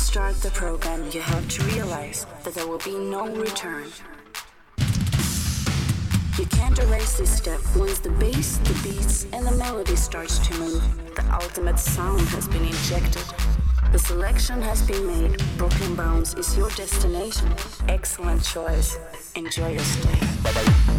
start the program, you have to realize that there will be no return. You can't erase this step. Once the bass, the beats, and the melody starts to move, the ultimate sound has been injected. The selection has been made. Brooklyn Bounce is your destination. Excellent choice. Enjoy your stay. Bye-bye.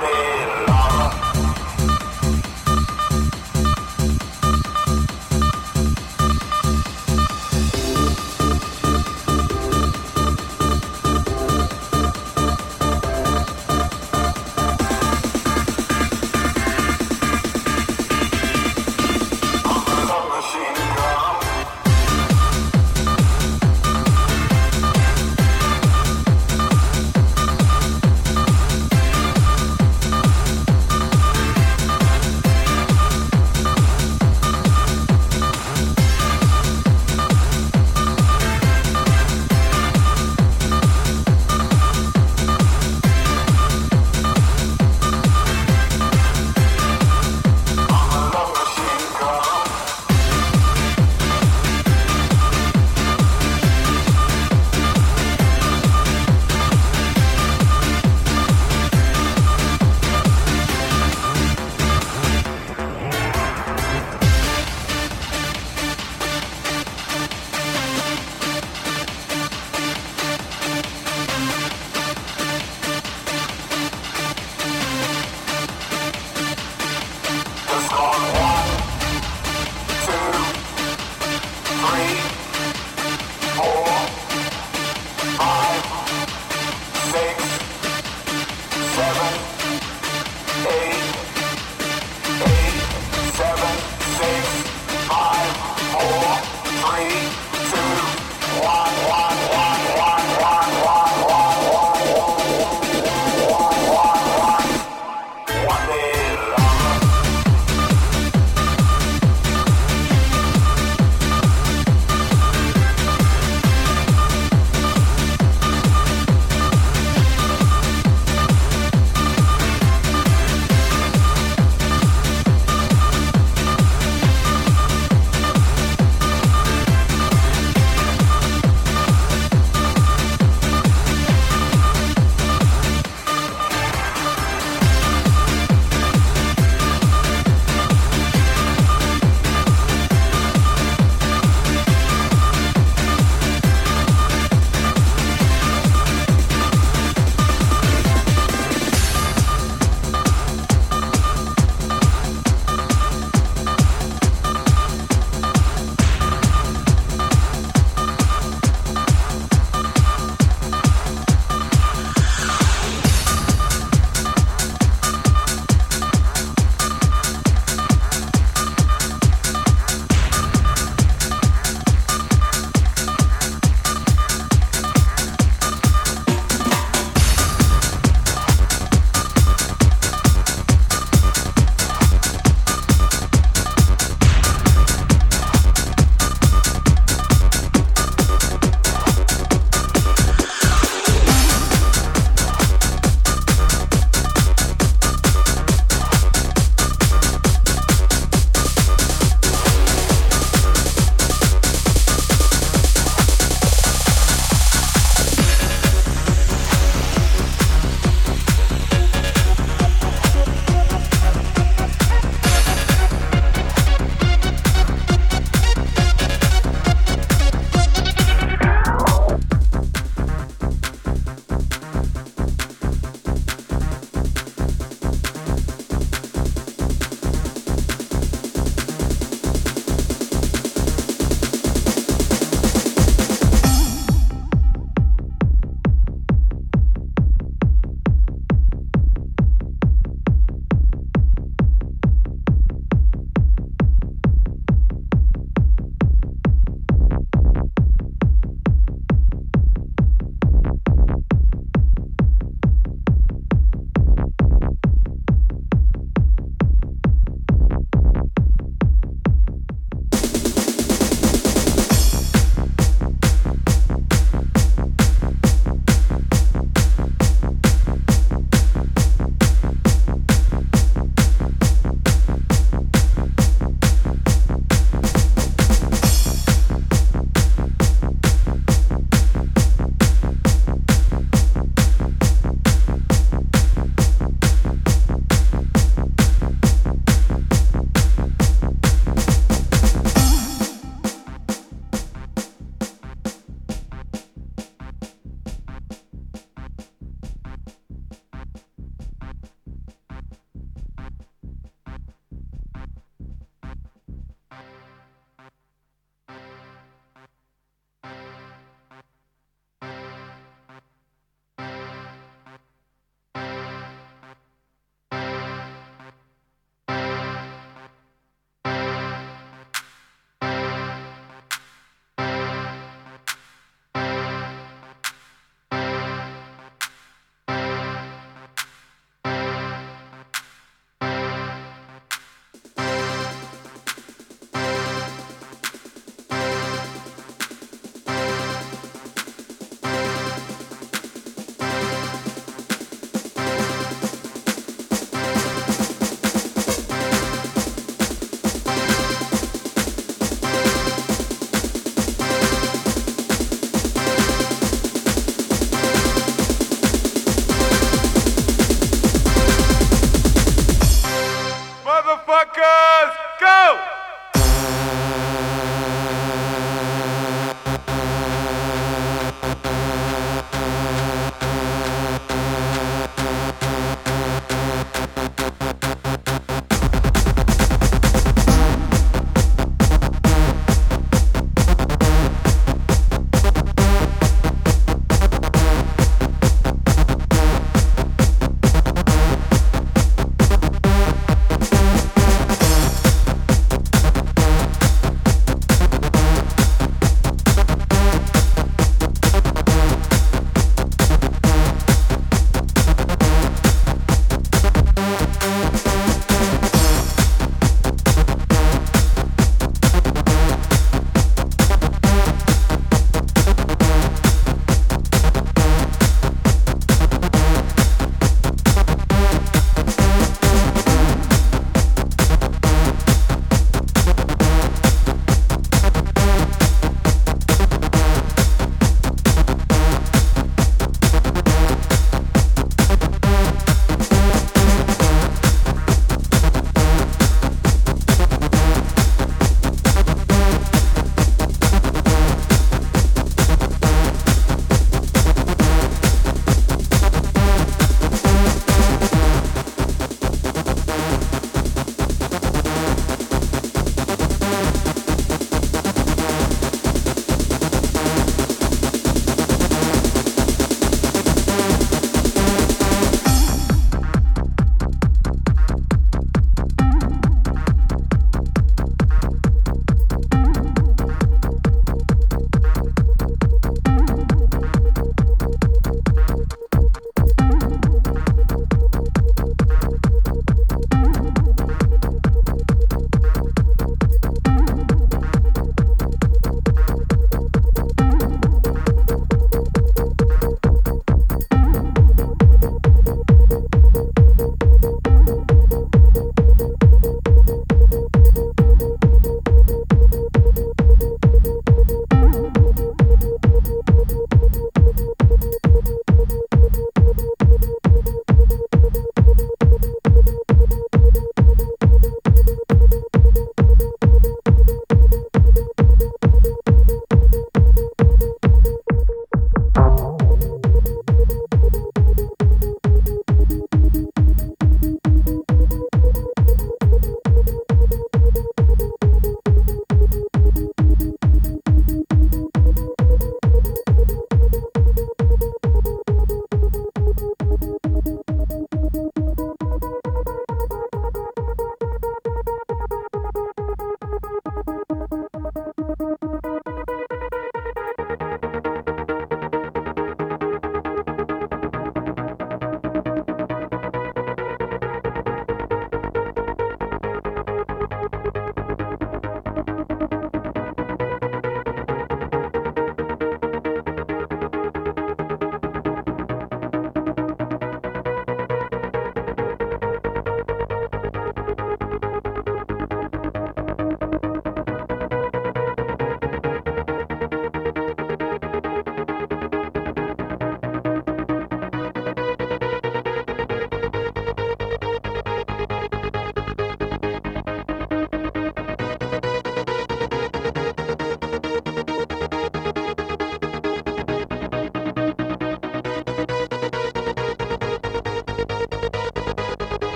Palmeiras.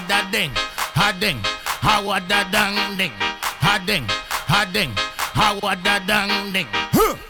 ha da ding, ha ding, ha wa da dang ding, ha ding, ha ding, ha wa da dang ding. Huh.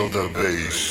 Feel the bass.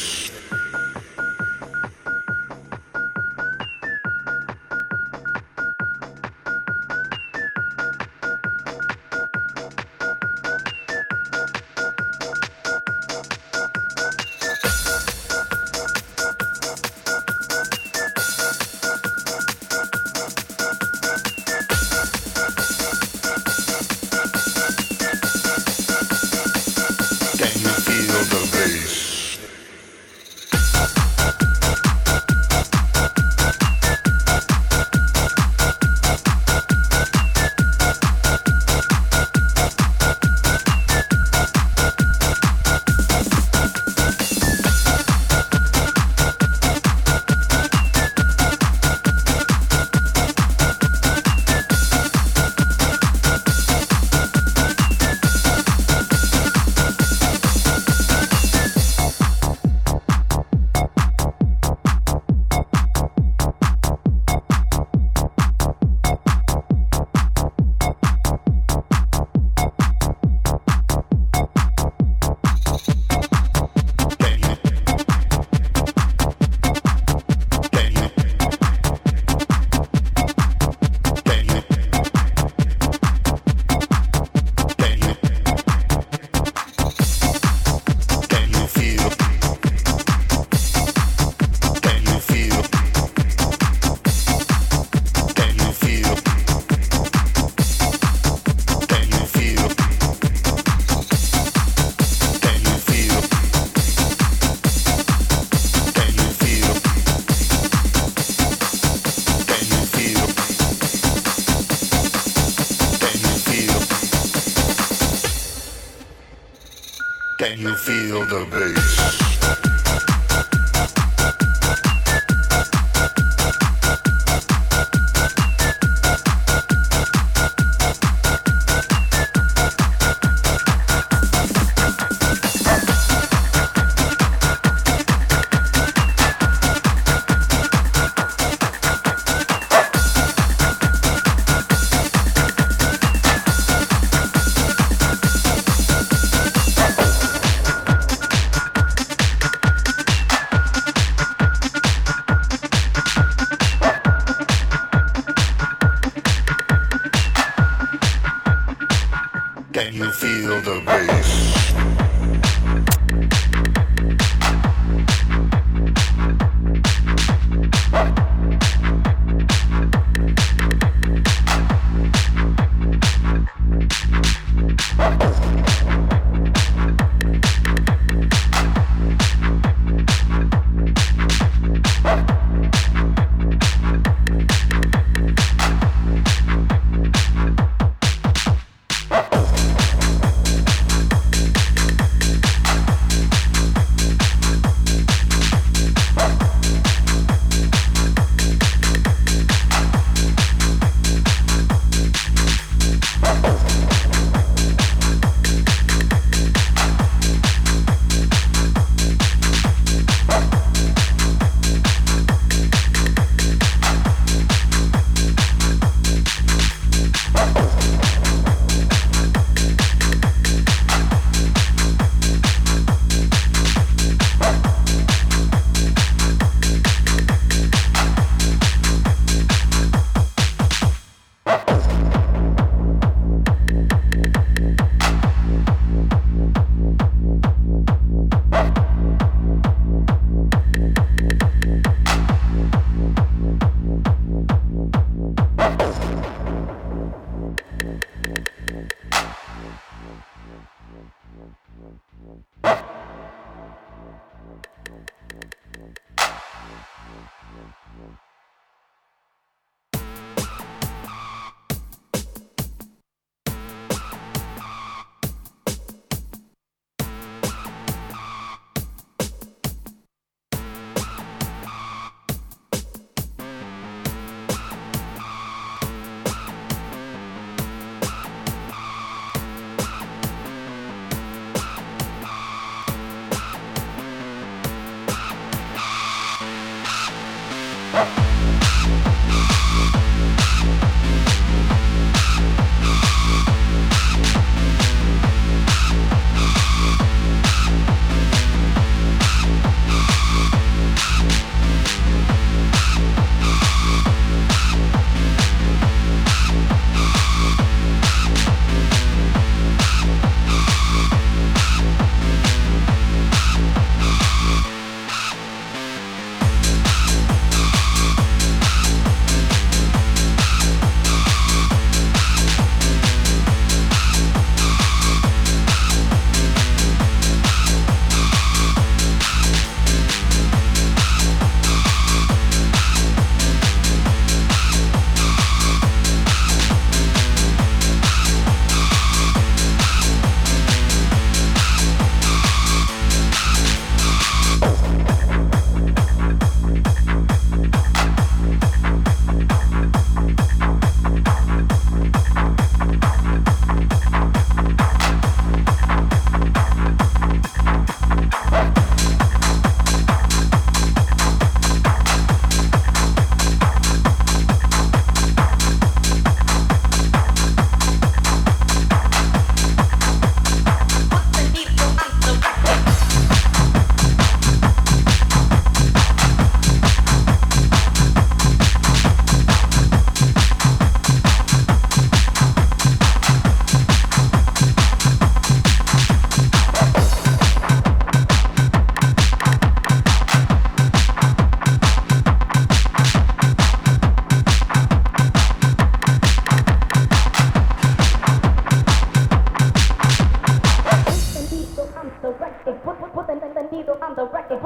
you feel the bass.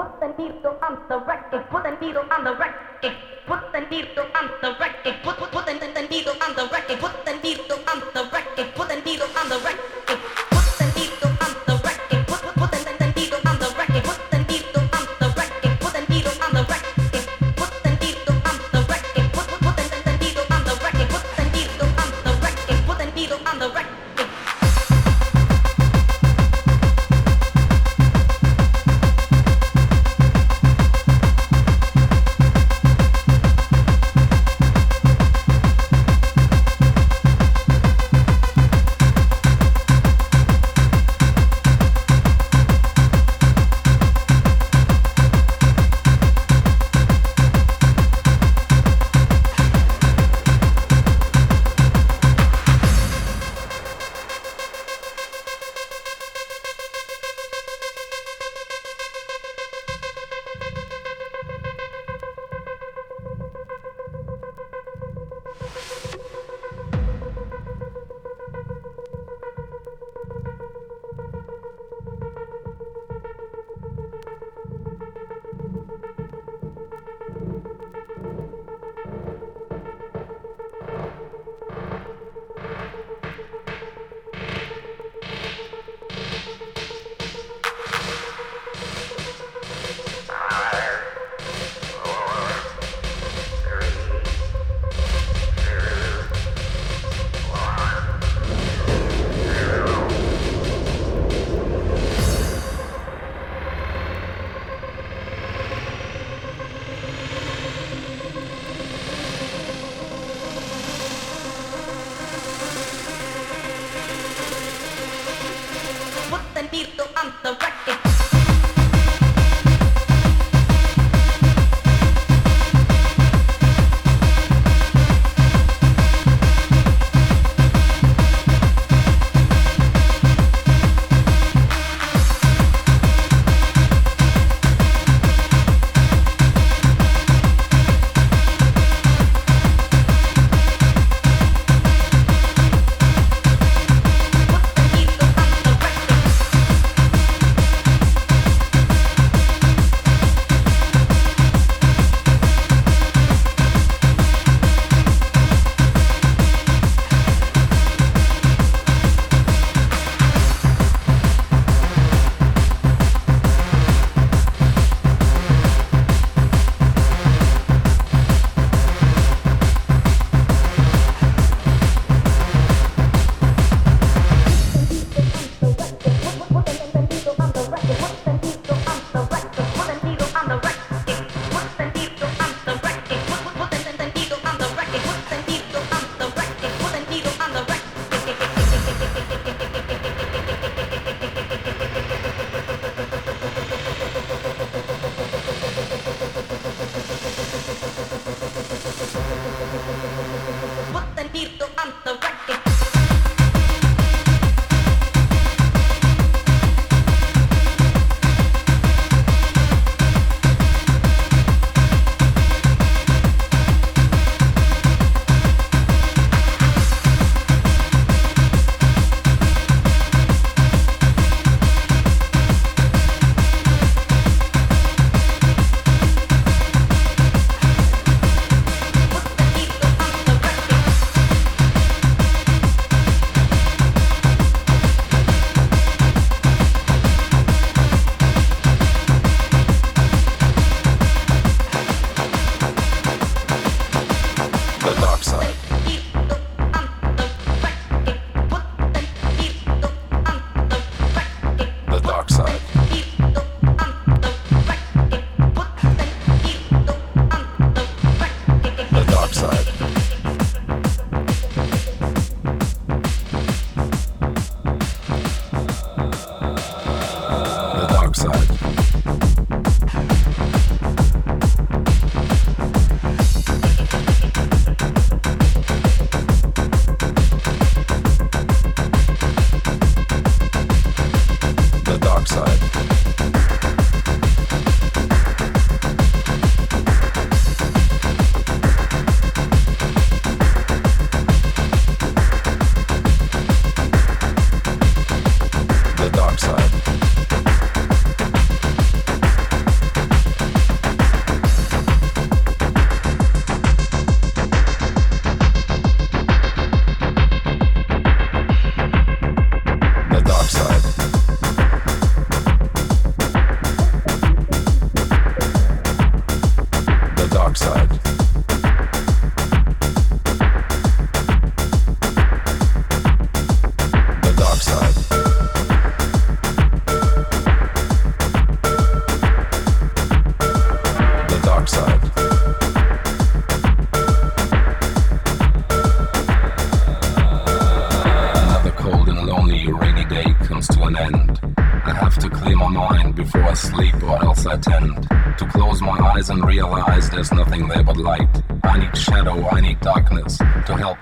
put the needle on the record, put the needle on the record, put the needle on the record, put put put the needle on the record, put the needle on the record, put the needle on the record.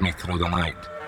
Me through the night.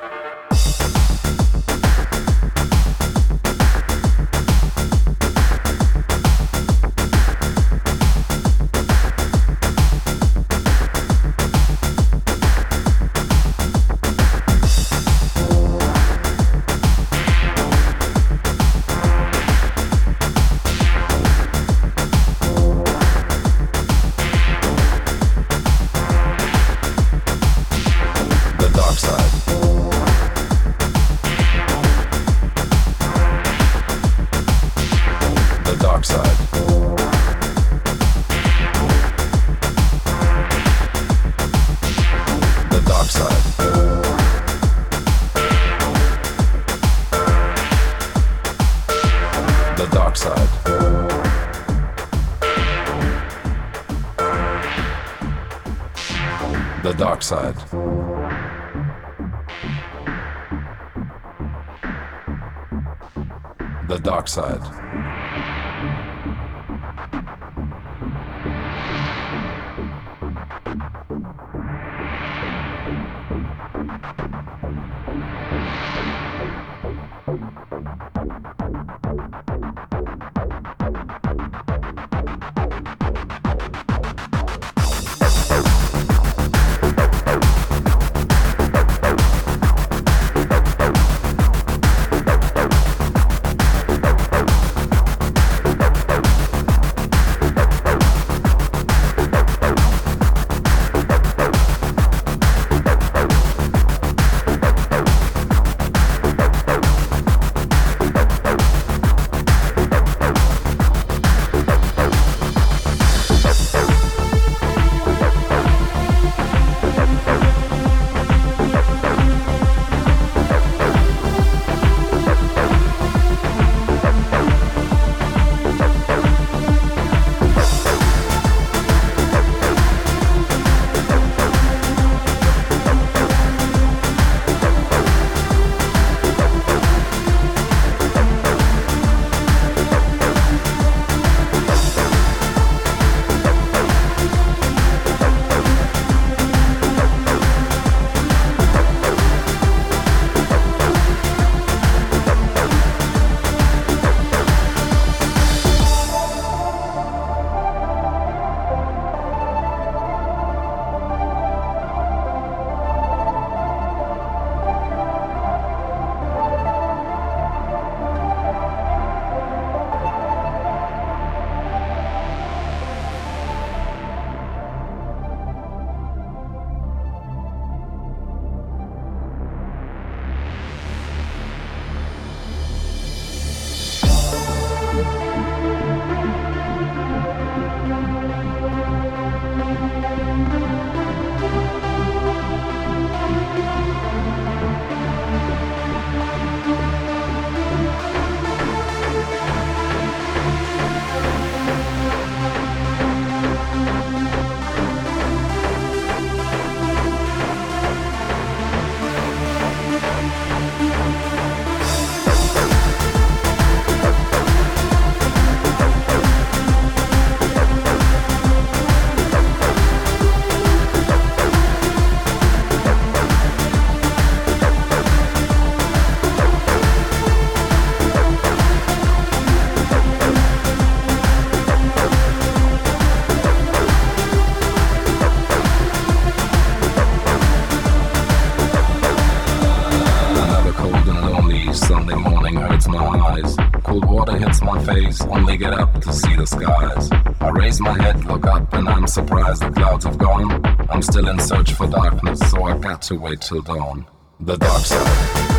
To wait till dawn. The dark side.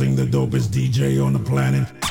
Witnessing the dopest DJ on the planet.